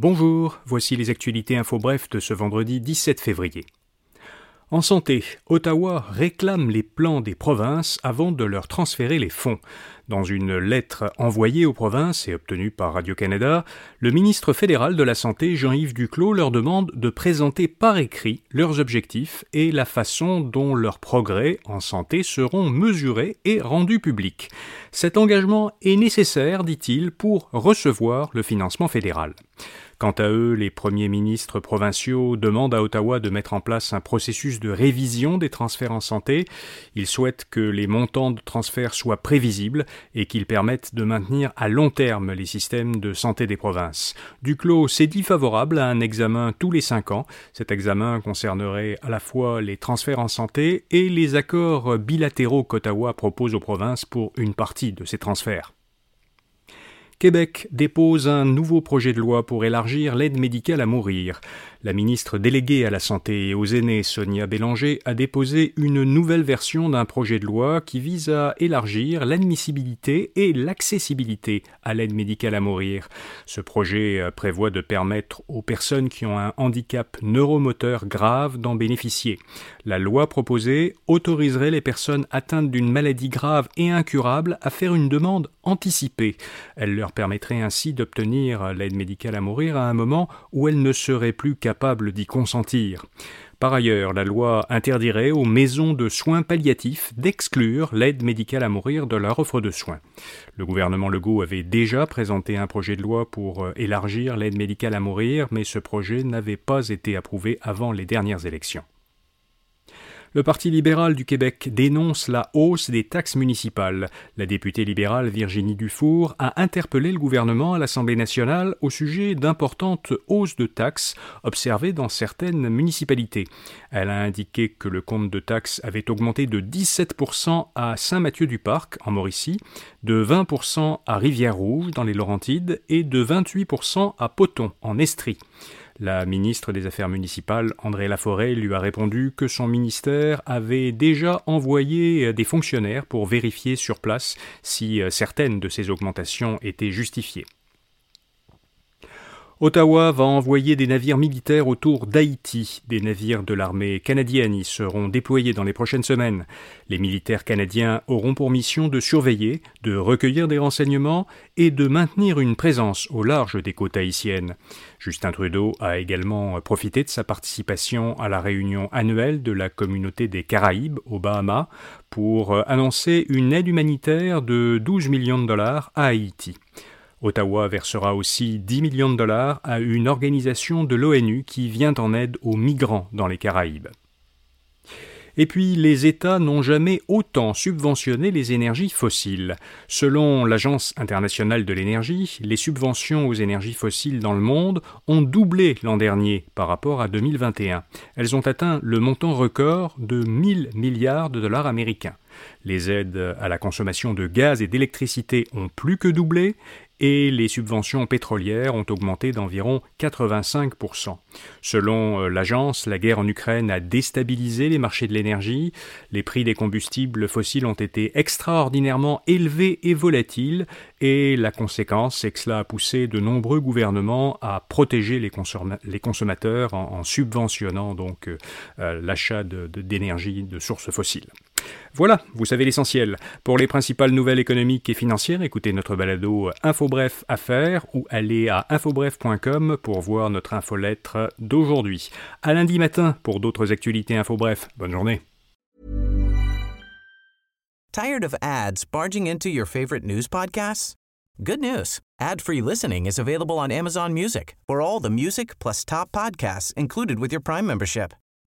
Bonjour, voici les actualités info bref de ce vendredi 17 février. En santé, Ottawa réclame les plans des provinces avant de leur transférer les fonds. Dans une lettre envoyée aux provinces et obtenue par Radio-Canada, le ministre fédéral de la Santé, Jean-Yves Duclos, leur demande de présenter par écrit leurs objectifs et la façon dont leurs progrès en santé seront mesurés et rendus publics. Cet engagement est nécessaire, dit-il, pour recevoir le financement fédéral. Quant à eux, les premiers ministres provinciaux demandent à Ottawa de mettre en place un processus de révision des transferts en santé. Ils souhaitent que les montants de transferts soient prévisibles et qu'ils permettent de maintenir à long terme les systèmes de santé des provinces. Duclos s'est dit favorable à un examen tous les cinq ans. Cet examen concernerait à la fois les transferts en santé et les accords bilatéraux qu'Ottawa propose aux provinces pour une partie de ces transferts. Québec dépose un nouveau projet de loi pour élargir l'aide médicale à mourir. La ministre déléguée à la santé et aux aînés, Sonia Bélanger, a déposé une nouvelle version d'un projet de loi qui vise à élargir l'admissibilité et l'accessibilité à l'aide médicale à mourir. Ce projet euh, prévoit de permettre aux personnes qui ont un handicap neuromoteur grave d'en bénéficier. La loi proposée autoriserait les personnes atteintes d'une maladie grave et incurable à faire une demande anticipée. Elle leur permettrait ainsi d'obtenir l'aide médicale à mourir à un moment où elles ne seraient plus capables d'y consentir. Par ailleurs, la loi interdirait aux maisons de soins palliatifs d'exclure l'aide médicale à mourir de leur offre de soins. Le gouvernement Legault avait déjà présenté un projet de loi pour euh, élargir l'aide médicale à mourir, mais ce projet n'avait pas été approuvé avant les dernières élections. Le Parti libéral du Québec dénonce la hausse des taxes municipales. La députée libérale Virginie Dufour a interpellé le gouvernement à l'Assemblée nationale au sujet d'importantes hausses de taxes observées dans certaines municipalités. Elle a indiqué que le compte de taxes avait augmenté de 17% à Saint-Mathieu-du-Parc, en Mauricie, de 20% à Rivière-Rouge, dans les Laurentides, et de 28% à Poton, en Estrie. La ministre des Affaires municipales, André Laforêt, lui a répondu que son ministère avait déjà envoyé des fonctionnaires pour vérifier sur place si euh, certaines de ces augmentations étaient justifiées. Ottawa va envoyer des navires militaires autour d'Haïti. Des navires de l'armée canadienne y seront déployés dans les prochaines semaines. Les militaires canadiens auront pour mission de surveiller, de recueillir des renseignements et de maintenir une présence au large des côtes haïtiennes. Justin Trudeau a également profité de sa participation à la réunion annuelle de la communauté des Caraïbes aux Bahamas pour annoncer une aide humanitaire de 12 millions de dollars à Haïti. Ottawa versera aussi 10 millions de dollars à une organisation de l'ONU qui vient en aide aux migrants dans les Caraïbes. Et puis, les États n'ont jamais autant subventionné les énergies fossiles. Selon l'Agence internationale de l'énergie, les subventions aux énergies fossiles dans le monde ont doublé l'an dernier par rapport à 2021. Elles ont atteint le montant record de 1000 milliards de dollars américains. Les aides à la consommation de gaz et d'électricité ont plus que doublé et les subventions pétrolières ont augmenté d'environ 85%. Selon euh, l'agence, la guerre en Ukraine a déstabilisé les marchés de l'énergie, les prix des combustibles fossiles ont été extraordinairement élevés et volatiles, et la conséquence, c'est que cela a poussé de nombreux gouvernements à protéger les, consommateurs en, subventionnant donc euh, euh, l'achat d'énergie de sources fossiles. Voilà, vous savez l'essentiel. Pour les principales nouvelles économiques et financières, écoutez notre balado InfoBref Affaires ou allez à infobref.com pour voir notre infolettre d'aujourd'hui. À lundi matin pour d'autres actualités InfoBref. Bonne journée. Tired of ads barging into your favorite news podcasts? Good news. Ad-free listening is available on Amazon Music for all the music plus top podcasts included with your Prime membership.